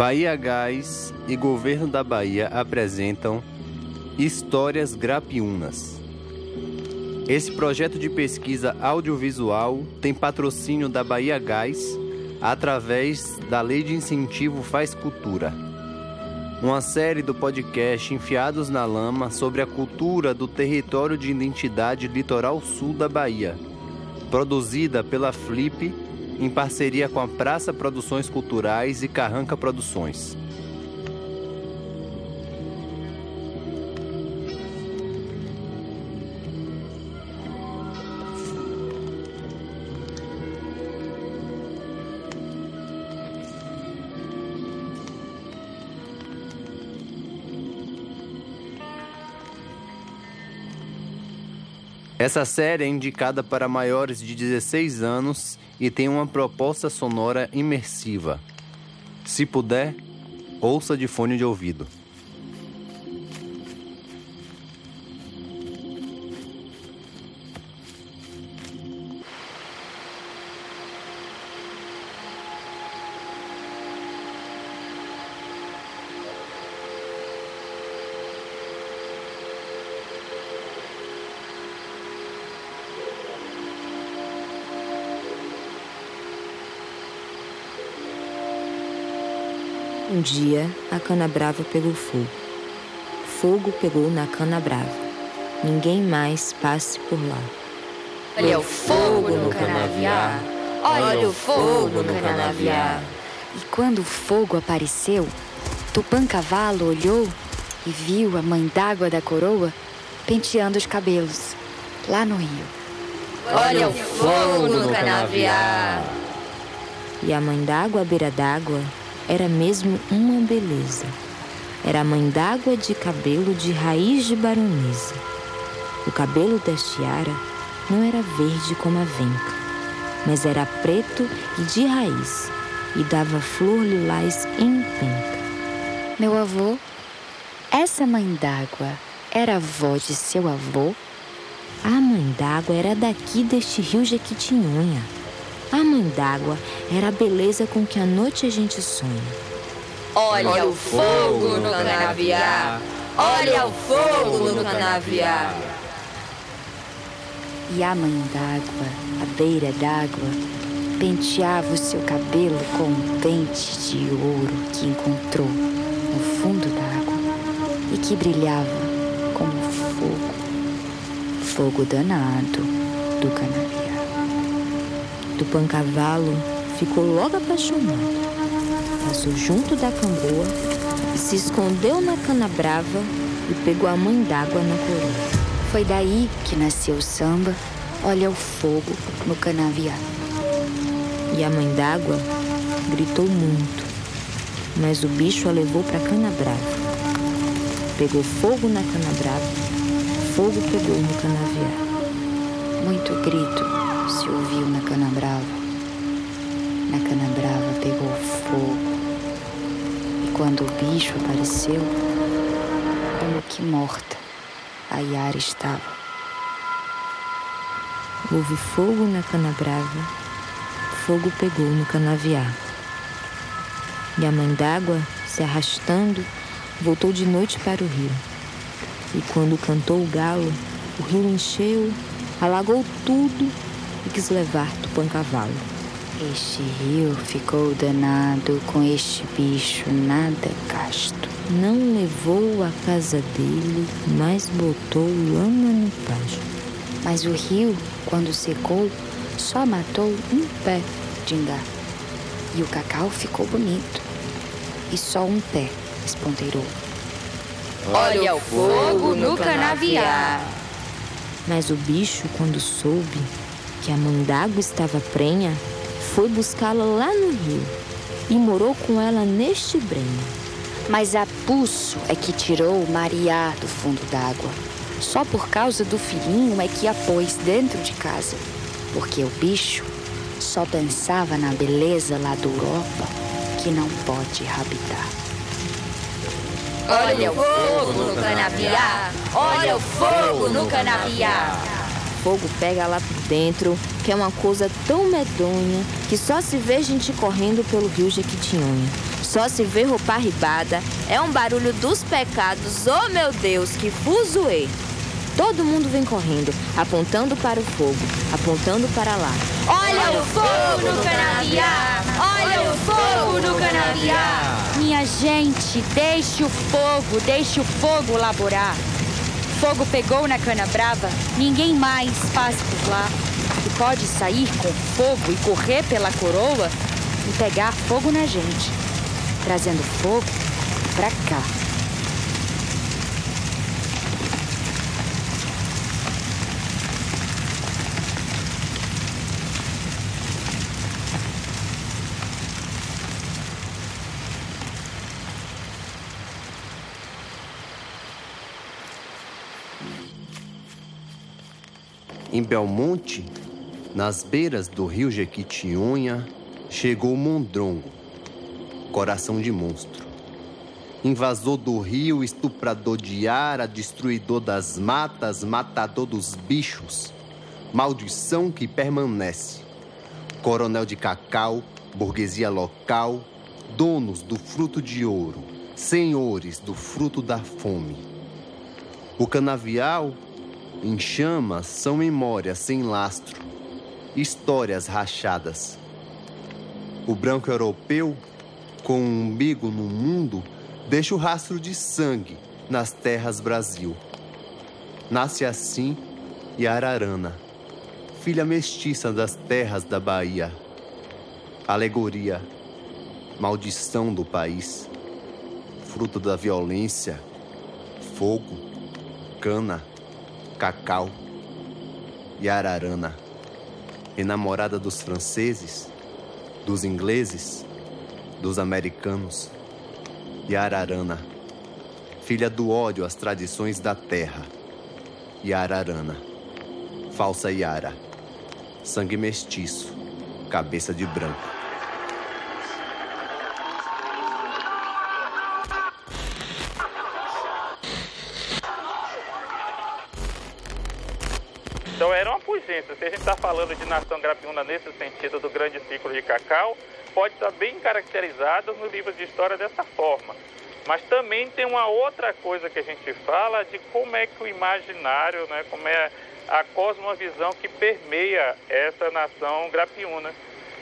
Bahia Gás e Governo da Bahia apresentam Histórias Grapiúnas. Esse projeto de pesquisa audiovisual tem patrocínio da Bahia Gás através da Lei de Incentivo Faz Cultura. Uma série do podcast Enfiados na Lama sobre a cultura do território de identidade litoral sul da Bahia, produzida pela Flip em parceria com a Praça Produções Culturais e Carranca Produções. Essa série é indicada para maiores de 16 anos e tem uma proposta sonora imersiva. Se puder, ouça de fone de ouvido. Um dia, a cana brava pegou fogo. Fogo pegou na cana brava. Ninguém mais passe por lá. Olha o fogo no canavial. Olha o fogo no canavial. E quando o fogo apareceu, Tupã Cavalo olhou e viu a mãe d'água da coroa penteando os cabelos lá no rio. Olha o fogo no canavial. E a mãe d'água à beira d'água era mesmo uma beleza. Era a mãe d'água de cabelo de raiz de baronesa. O cabelo da tiara não era verde como a venca, mas era preto e de raiz, e dava flor lilás em penca. Meu avô, essa mãe d'água era avó de seu avô? A mãe d'água era daqui deste rio Jequitinhonha. A mãe d'água era a beleza com que à noite a gente sonha. Olha, Olha o fogo no canavial. Olha o fogo no canavial. E a mãe d'água, à beira d'água, penteava o seu cabelo com um pente de ouro que encontrou no fundo d'água e que brilhava como fogo, fogo danado do canavial. Tupã Cavalo ficou logo apaixonado. Passou junto da camboa e se escondeu na cana brava e pegou a mãe d'água na coroa. Foi daí que nasceu o samba Olha o fogo no canavial. E a mãe d'água gritou muito, mas o bicho a levou para cana brava. Pegou fogo na cana brava, fogo pegou no canavial. Muito grito se ouviu na cana brava. Na cana brava pegou fogo. E quando o bicho apareceu, como que morta, a Yara estava. Houve fogo na cana brava, fogo pegou no canavial. E a mãe d'água, se arrastando, voltou de noite para o rio. E quando cantou o galo, o rio encheu, alagou tudo e quis levar Tupã Cavalo. Este rio ficou danado com este bicho nada casto. Não levou a casa dele, mas botou lama no pasto. Mas o rio, quando secou, só matou um pé de ingá. E o cacau ficou bonito. E só um pé esponteirou. Olha o fogo no canavial. Mas o bicho, quando soube que a d'água estava prenha, foi buscá-la lá no rio e morou com ela neste brenho. Mas a Pulso é que tirou Mariá do fundo d'água. Só por causa do filhinho é que a pôs dentro de casa. Porque o bicho só pensava na beleza lá do Europa que não pode habitar. Olha o fogo no canavial! Olha o fogo no canavial! Fogo pega lá por dentro, que é uma coisa tão medonha que só se vê gente correndo pelo rio Jequitinhonha. Só se vê roupa arribada, é um barulho dos pecados, oh meu Deus, que fuzuê! Todo mundo vem correndo, apontando para o fogo, apontando para lá. Olha o fogo no canavial! Olha o fogo no canavial! Minha gente, deixe o fogo, deixe o fogo laborar. Fogo pegou na cana brava, ninguém mais passa por lá. E pode sair com fogo e correr pela coroa e pegar fogo na gente, trazendo fogo pra cá. Em Belmonte, nas beiras do rio Jequitinhonha, chegou Mondrongo, coração de monstro. Invasor do rio, estuprador de ara, destruidor das matas, matador dos bichos. Maldição que permanece. Coronel de cacau, burguesia local, donos do fruto de ouro, senhores do fruto da fome. O canavial em chamas são memórias sem lastro, histórias rachadas. O branco europeu, com um umbigo no mundo, deixa o rastro de sangue nas terras Brasil. Nasce assim Yararana, filha mestiça das terras da Bahia. Alegoria, maldição do país, fruto da violência, fogo, cana Cacau e Ararana, enamorada dos franceses, dos ingleses, dos americanos, e Ararana, filha do ódio às tradições da terra, e Ararana, falsa Yara, sangue mestiço, cabeça de branco. Nesse sentido do grande ciclo de cacau, pode estar bem caracterizado no livro de história dessa forma. Mas também tem uma outra coisa que a gente fala de como é que o imaginário, né, como é a cosmovisão que permeia essa nação grapiúna.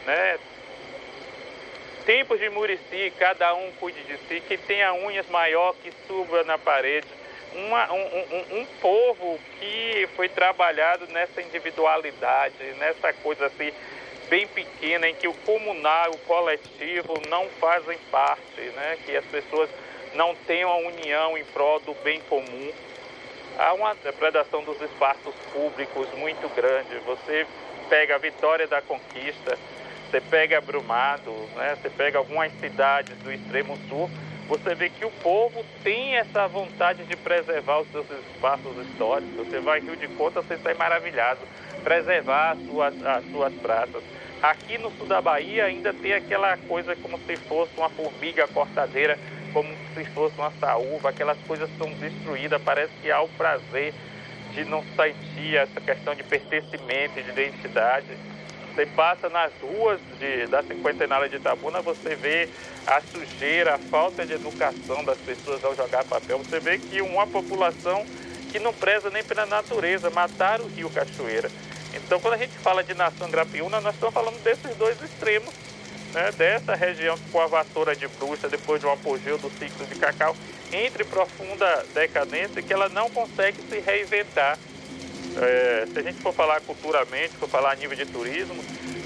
Né? Tempos de Murici, cada um cuide de si, que tenha unhas maior que suba na parede, uma, um, um, um, povo que foi trabalhado nessa individualidade, nessa coisa assim bem pequena, em que o comunal, o coletivo não fazem parte, né? que as pessoas não têm uma união em prol do bem comum. Há uma depredação dos espaços públicos muito grande. Você pega a Vitória da Conquista, você pega Brumado, né? você pega algumas cidades do extremo sul, você vê que o povo tem essa vontade de preservar os seus espaços históricos. Você vai Rio de Conta, você sai maravilhado. Preservar as suas, as suas praças. Aqui no sul da Bahia ainda tem aquela coisa como se fosse uma formiga cortadeira, como se fosse uma saúva, aquelas coisas são destruídas, parece que há o prazer de não sentir essa questão de pertencimento, de identidade. Você passa nas ruas de, da cinquentenária de Itabuna, você vê a sujeira, a falta de educação das pessoas ao jogar papel. Você vê que uma população que não preza nem pela natureza, matar o rio Cachoeira. Então, quando a gente fala de nação grapiúna, nós estamos falando desses dois extremos, né? dessa região com a vassoura de bruxa, depois de um apogeu do ciclo de cacau, entre profunda decadência, que ela não consegue se reinventar. É, se a gente for falar culturalmente, for falar a nível de turismo,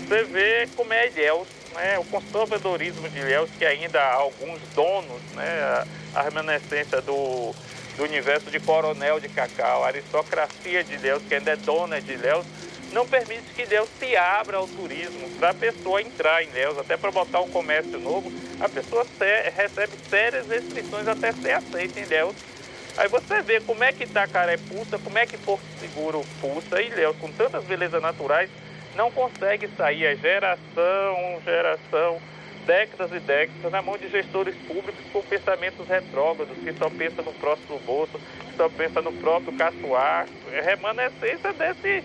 você vê como é Ilhéus, né? o conservadorismo de Ilhéus, que ainda há alguns donos, né? a, remanescência do, do universo de coronel de cacau, a aristocracia de Ilhéus, que ainda é dona de Ilhéus, não permite que Ilhéus se abra ao turismo para a pessoa entrar em Ilhéus, até para botar um comércio novo, a pessoa recebe sérias restrições até ser aceita em Ilhéus Aí você vê como é que Itacaré pulsa, como é que Porto Seguro pulsa, e Ilhéus, com tantas belezas naturais, não consegue sair. É geração, geração, décadas e décadas na mão de gestores públicos com pensamentos retrógrados, que só pensam no próximo bolso, que só pensam no próprio caçoar. É remanescência desse,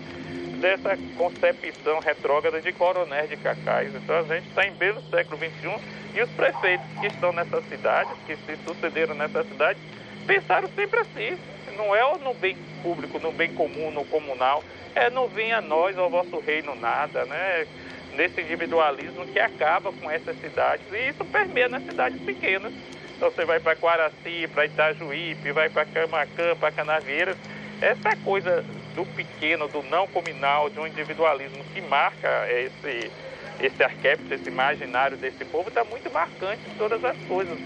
dessa concepção retrógrada de coronéis de cacais. Então a gente está em belo século XXI e os prefeitos que estão nessas cidades, que se sucederam nessa cidade, pensaram sempre assim. Não é no bem público, no bem comum, no comunal, é no venha a nós, ao vosso reino nada, né? Nesse individualismo que acaba com essas cidades e isso permeia nas cidades pequenas. Então você vai para Quaraci, para Itajuípe, vai para Camacã, para Canavieiras. Essa coisa do pequeno, do não comunal, de um individualismo que marca esse, esse arquétipo, esse imaginário desse povo, está muito marcante em todas as coisas.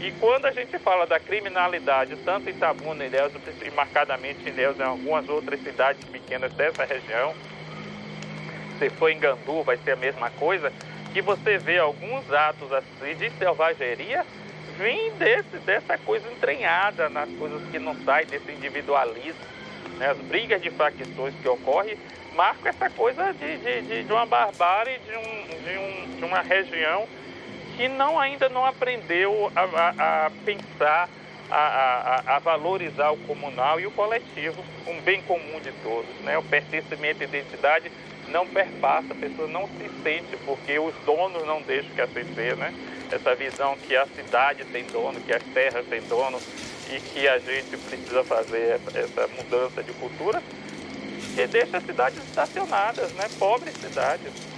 E quando a gente fala da criminalidade, tanto em Itabuna, Ilhéus, e marcadamente em Ilhéus, em algumas outras cidades pequenas dessa região, se for em Gandu, vai ser a mesma coisa, que você vê alguns atos assim de selvageria vêm desse, dessa coisa entranhada nas coisas que não saem desse individualismo né, as brigas de facções que ocorrem marcam essa coisa de, de, de, de uma barbárie de, um, de, um, de uma região que não, ainda não aprendeu a, a, a pensar, a, a, valorizar o comunal e o coletivo, um bem comum de todos. Né? O pertencimento e identidade não perpassa, a pessoa não se sente, porque os donos não deixam que seja. Né? Essa visão que a cidade tem dono, que as terras têm dono, e que a gente precisa fazer essa mudança de cultura que deixa as cidades estacionadas, né? pobres cidades.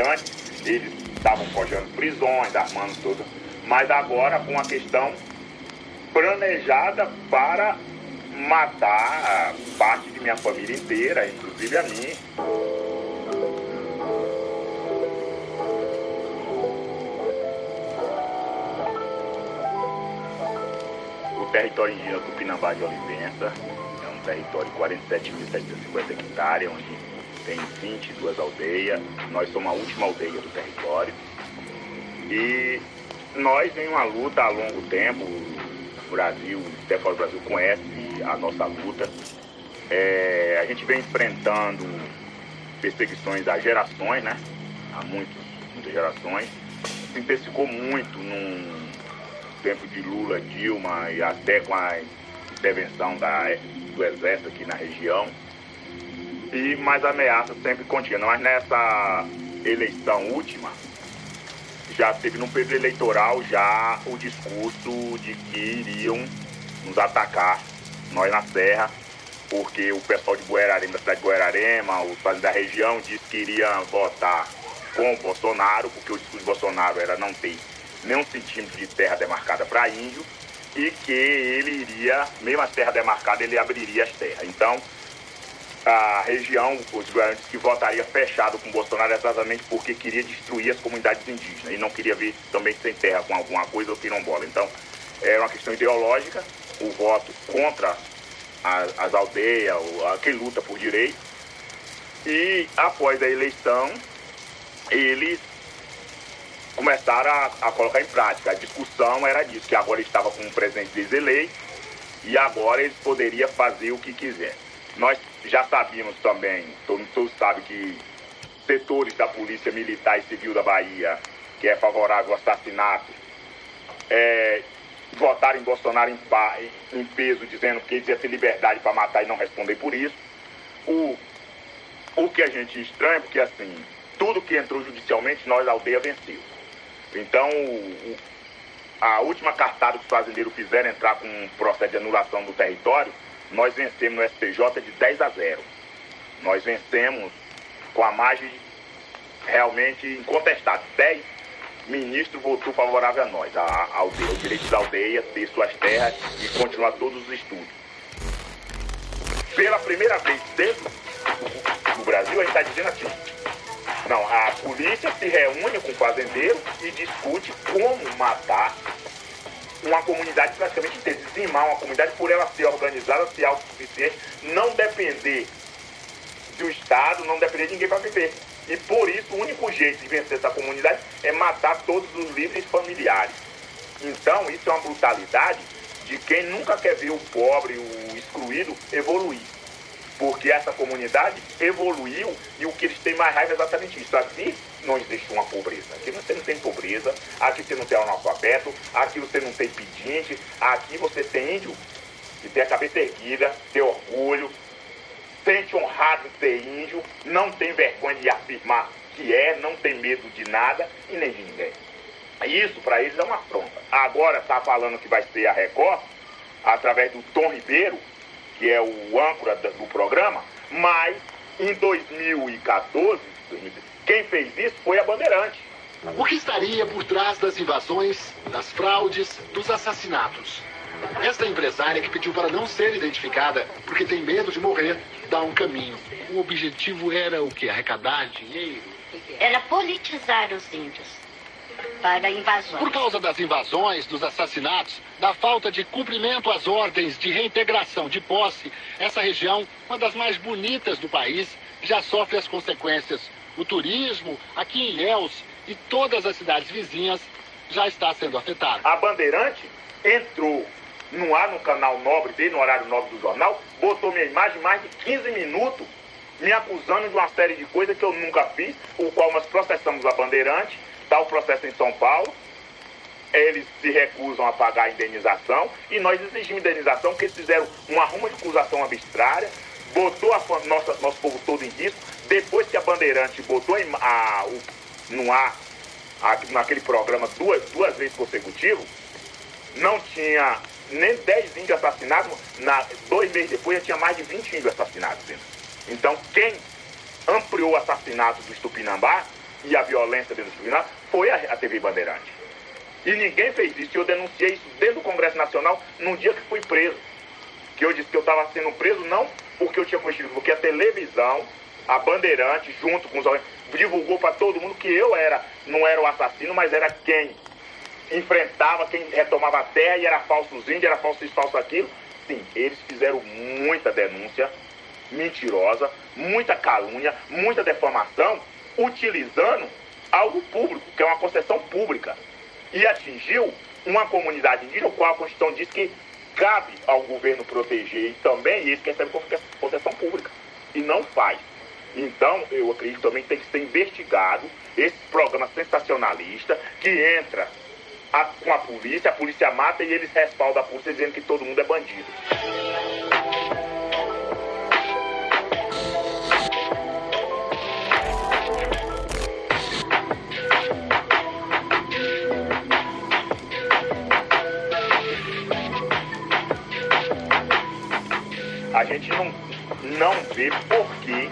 Antes eles estavam forjando prisões, armando tudo, mas agora com uma questão planejada para matar parte de minha família inteira, inclusive a mim. território indígena Tupinambá de Olivença. É um território de 47.750 hectares, onde tem 22 aldeias. Nós somos a última aldeia do território. E nós em uma luta há longo tempo. O Brasil, até fora do Brasil, conhece a nossa luta. É, a gente vem enfrentando perseguições há gerações, né? Há muitos, muitas gerações. Se intensificou muito num tempo de Lula, Dilma e até com a intervenção da, do Exército aqui na região. E mais ameaças sempre continuam. Mas nessa eleição última, já teve no período eleitoral já o discurso de que iriam nos atacar, nós na Serra, porque o pessoal de Guerarema, da cidade de Guerarema, os fazendeiros da região, disse que iria votar com o Bolsonaro, porque o discurso de Bolsonaro era não ter nenhum centímetro de terra demarcada para índio e que ele iria, mesmo as terras demarcadas, ele abriria as terras. Então, a região, os guaranis que votaria fechado com Bolsonaro exatamente porque queria destruir as comunidades indígenas e não queria ver também sem terra com alguma coisa ou quilombola. Então, é uma questão ideológica, o voto contra as, as aldeias, quem luta por direito. E após a eleição, eles começaram a, a, colocar em prática. A discussão era disso, que agora estava com um presidente deseleito e agora eles poderiam fazer o que quiser. Nós já sabíamos também, todo mundo sabe que setores da Polícia Militar e Civil da Bahia, que é favorável ao assassinato, é, votaram em Bolsonaro em, em, peso, dizendo que eles iam ter liberdade para matar e não responder por isso. O, o que a gente estranha, porque assim, tudo que entrou judicialmente, nós, a aldeia, venceu. Então, o, a última cartada que os fazendeiros fizeram entrar com um processo de anulação do território, nós vencemos no STJ de 10 a 0. Nós vencemos com a margem realmente incontestável. 10 ministros votou favorável a nós, a, a aldeia, direito da aldeia ter suas terras e continuar todos os estudos. Pela primeira vez dentro do Brasil, a gente está dizendo assim, não, a polícia se reúne com o fazendeiro e discute como matar uma comunidade praticamente inteira, dizimar uma comunidade por ela ser organizada, ser autossuficiente, não depender do Estado, não depender de ninguém para viver. E por isso o único jeito de vencer essa comunidade é matar todos os líderes familiares. Então isso é uma brutalidade de quem nunca quer ver o pobre, o excluído evoluir porque essa comunidade evoluiu e o que eles têm mais raiva é exatamente isso. Aqui não existe uma pobreza. Aqui você não tem pobreza, aqui você não tem analfabeto, aqui você não tem pedinte, aqui você tem índio de ter a cabeça erguida, ter orgulho, sente honrado de ser índio, não tem vergonha de afirmar que é, não tem medo de nada e nem de ninguém. Isso para eles é uma afronta. Agora está falando que vai ser a Record, através do Tom Ribeiro, que é o âncora do programa, mas em 2014, quem fez isso foi a Bandeirante. O que estaria por trás das invasões, das fraudes, dos assassinatos? Esta empresária que pediu para não ser identificada porque tem medo de morrer, dá um caminho. O objetivo era o que? Arrecadar dinheiro? Era politizar os índios para invasões. Por causa das invasões, dos assassinatos, da falta de cumprimento às ordens de reintegração de posse, essa região, uma das mais bonitas do país, já sofre as consequências. O turismo, aqui em Ilhéus e todas as cidades vizinhas, já está sendo afetado. A Bandeirante entrou no ar, no canal nobre dele, no horário nobre do jornal, botou minha imagem mais de 15 minutos, me acusando de uma série de coisas que eu nunca fiz, o qual nós processamos a Bandeirante, Está o processo em São Paulo, eles se recusam a pagar a indenização e nós exigimos indenização porque eles fizeram uma arruma de acusação arbitrária, botou a nossa, nosso povo todo em risco. Depois que a Bandeirante botou em, a, o, no ar, a, naquele programa duas, duas vezes consecutivo, não tinha nem 10 índios assassinados, na, dois meses depois já tinha mais de 20 índios assassinados. Então quem ampliou o assassinato do Estupinambá e a violência dentro do tribunal foi a, a TV Bandeirante. E ninguém fez isso. Eu denunciei isso dentro do Congresso Nacional no dia que fui preso. Que eu disse que eu estava sendo preso não porque eu tinha cometido, porque a televisão, a Bandeirante, junto com os divulgou para todo mundo que eu era, não era o assassino, mas era quem enfrentava, quem retomava a terra e era falso índio, era falso isso, falso aquilo. Sim, eles fizeram muita denúncia mentirosa, muita calúnia, muita defamação utilizando algo público, que é uma concessão pública, e atingiu uma comunidade indígena, o qual a Constituição diz que cabe ao governo proteger e também eles que recebem concessão pública, e não faz. Então, eu acredito também que tem que ser investigado esse programa sensacionalista que entra a, com a polícia, a polícia mata e eles respaldam a polícia dizendo que todo mundo é bandido. a gente não, não vê por que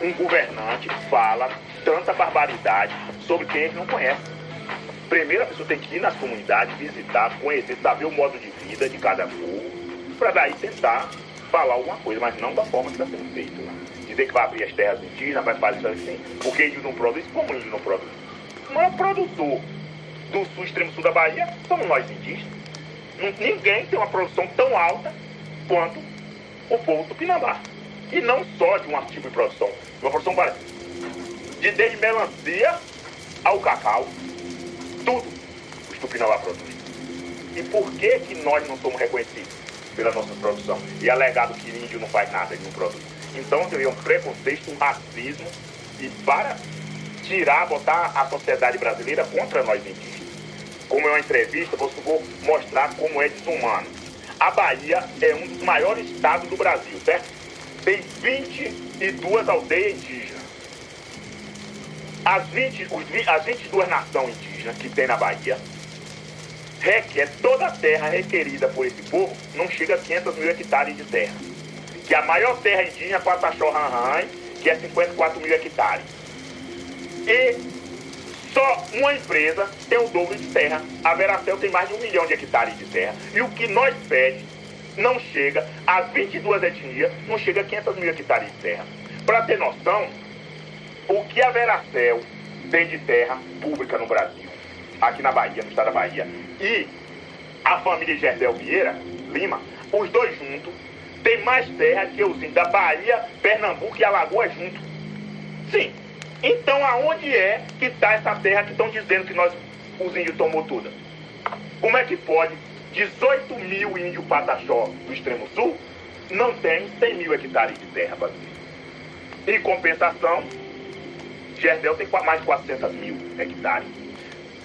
um governante fala tanta barbaridade sobre quem ele não conhece. Primeiro a pessoa tem que ir nas comunidades, visitar, conhecer, saber o modo de vida de cada povo, para daí tentar falar alguma coisa, mas não da forma que está sendo feito. Né? Dizer que vai abrir as terras indígenas, vai fazer isso assim, porque índio não produz, como índio não produz? O maior produtor do sul, extremo sul da Bahia, somos nós indígenas. Ninguém tem uma produção tão alta quanto o povo tupinambá. E não só de um artigo de produção, de uma produção várias. De desde melancia ao cacau, tudo os tupinambá produzem. E por que que nós não somos reconhecidos pela nossa produção? E alegado que índio não faz nada, ele não produz. Então seria um preconceito, um racismo e para tirar, botar a sociedade brasileira contra nós indígenas. Como é uma entrevista, eu vou mostrar como é desumano a Bahia é um dos maiores estados do Brasil, certo? Tem 22 aldeias indígenas. As, 20, os, as 22 nações indígenas que tem na Bahia requer toda a terra requerida por esse povo não chega a 500 mil hectares de terra. Que a maior terra indígena é Pataxó Ranhan, que é 54 mil hectares. E só uma empresa tem o dobro de terra. A Veracel tem mais de um milhão de hectares de terra. E o que nós pede não chega, às 22 etnias, não chega a 500 mil hectares de terra. Para ter noção, o que a Veracel tem de terra pública no Brasil, aqui na Bahia, no estado da Bahia, e a família Gerdel Vieira, Lima, os dois juntos, tem mais terra que os da Bahia, Pernambuco e Alagoas juntos. Sim, então aonde é que está essa terra que estão dizendo que nós, os índios tomou tudo? Como é que pode 18 mil índios pataxó do extremo sul não tem 100 mil hectares de terra brasileira? Em compensação, Gerdel tem mais de 400 mil hectares.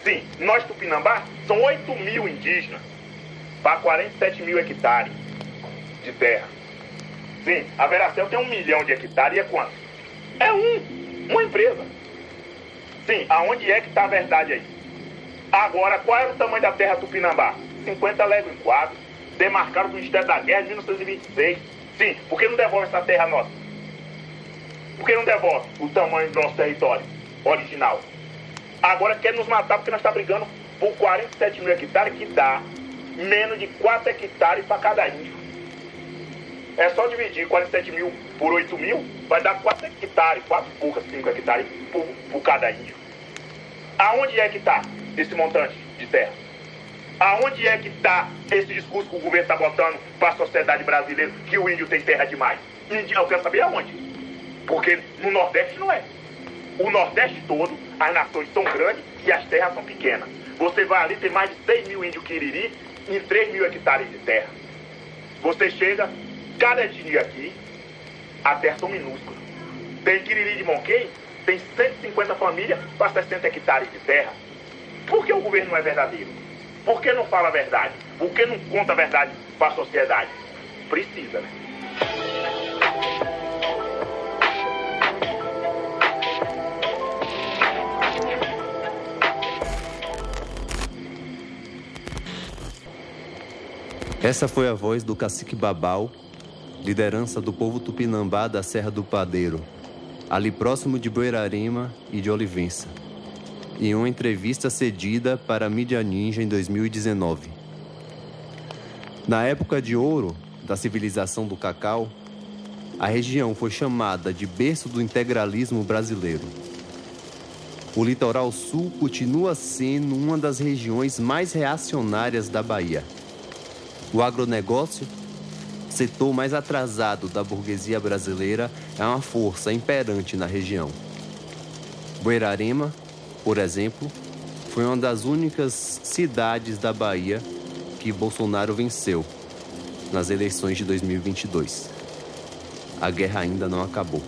Sim, nós Tupinambá são 8 mil indígenas. para 47 mil hectares de terra. Sim, a Veracel tem um milhão de hectares e é quanto? É um, uma empresa. Sim, aonde é que está a verdade aí? Agora, qual era o tamanho da terra Tupinambá? 50 léguas em quadro, demarcado do Ministério da Guerra de 1926. Sim, por que não devolve essa terra nossa? Por que não devolve o tamanho do nosso território original? Agora quer nos matar porque nós estamos tá brigando por 47 mil hectares, que dá menos de 4 hectares para cada índio. É só dividir 47 mil por 8 mil, vai dar 4 hectares, 4 poucas, 5 hectares por, por cada índio. Aonde é que está esse montante de terra? Aonde é que está esse discurso que o governo está botando para a sociedade brasileira que o índio tem terra demais? Índio, eu quero saber aonde. Porque no Nordeste não é. O Nordeste todo, as nações são grandes e as terras são pequenas. Você vai ali, tem mais de 6 mil índios quiriri em 3 mil hectares de terra. Você chega, cada etnia aqui, a terra são minúsculas. Tem quiriri de Monquém, tem 150 famílias para 60 hectares de terra. Por que o governo não é verdadeiro? Por que não fala a verdade? Por que não conta a verdade para a sociedade? Precisa, né? Essa foi a voz do cacique Babal, liderança do povo tupinambá da Serra do Padeiro, ali próximo de Boirarema e de Olivença, em uma entrevista cedida para a mídia Ninja em 2019. Na época de ouro da civilização do cacau, a região foi chamada de berço do integralismo brasileiro. O litoral sul continua sendo uma das regiões mais reacionárias da Bahia. O agronegócio, setor mais atrasado da burguesia brasileira, é uma força imperante na região. Buerarema, por exemplo, foi uma das únicas cidades da Bahia que Bolsonaro venceu nas eleições de 2022. A guerra ainda não acabou.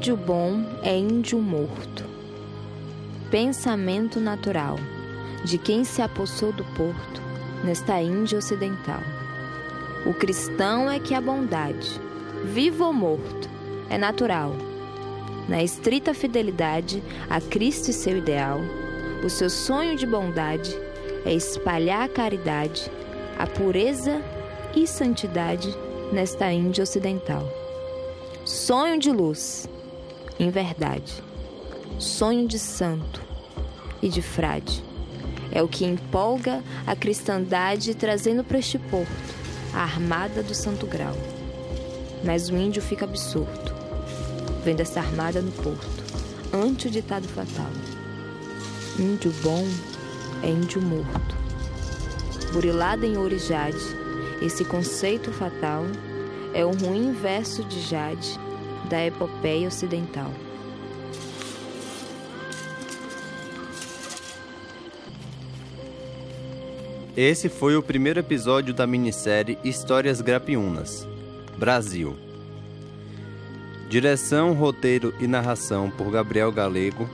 Índio bom é índio morto. Pensamento natural de quem se apossou do porto nesta Índia ocidental. O cristão é que a bondade, vivo ou morto, é natural. Na estrita fidelidade a Cristo e seu ideal, o seu sonho de bondade é espalhar a caridade, a pureza e santidade nesta Índia ocidental. Sonho de luz, em verdade. Sonho de santo e de frade. É o que empolga a cristandade trazendo para este porto a armada do Santo Grau. Mas o índio fica absorto, vendo essa armada no porto, ante o ditado fatal. Índio bom é índio morto. Burilado em ouro e jade, esse conceito fatal é o ruim verso de Jade da epopeia ocidental. Esse foi o primeiro episódio da minissérie Histórias Grapiunas, Brasil. Direção, roteiro e narração por Gabriel Galego.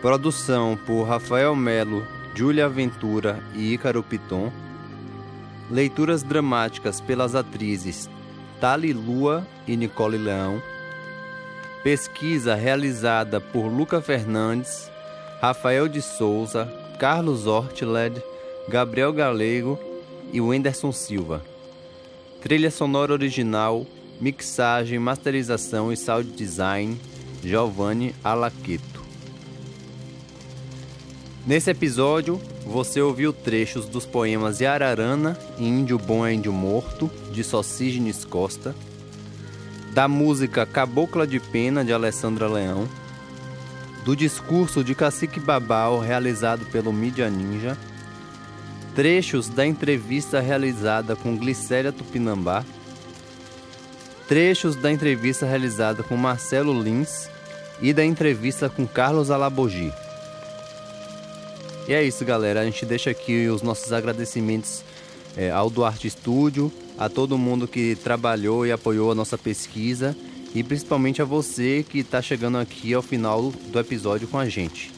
Produção por Rafael Melo, Júlia Ventura e Ícaro Piton. Leituras dramáticas pelas atrizes Tali Lua e Nicole Leão. Pesquisa realizada por Luca Fernandes, Rafael de Souza, Carlos Ortled, Gabriel Galego e Wenderson Silva. Trilha sonora original, mixagem, masterização e sound design, Giovanni Alaqueto. Nesse episódio, você ouviu trechos dos poemas Yararana e Índio Bom é Índio Morto, de Socígenes Costa, da música Cabocla de Pena, de Alessandra Leão, do discurso de Cacique Babal, realizado pelo Mídia Ninja, trechos da entrevista realizada com Glicéria Tupinambá, trechos da entrevista realizada com Marcelo Lins e da entrevista com Carlos Alabogi. E é isso, galera. A gente deixa aqui os nossos agradecimentos é, ao Duarte Estúdio, a todo mundo que trabalhou e apoiou a nossa pesquisa e principalmente a você que está chegando aqui ao final do episódio com a gente.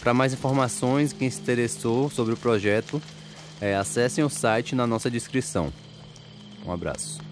Para mais informações, quem se interessou sobre o projeto, é, acessem o site na nossa descrição. Um abraço.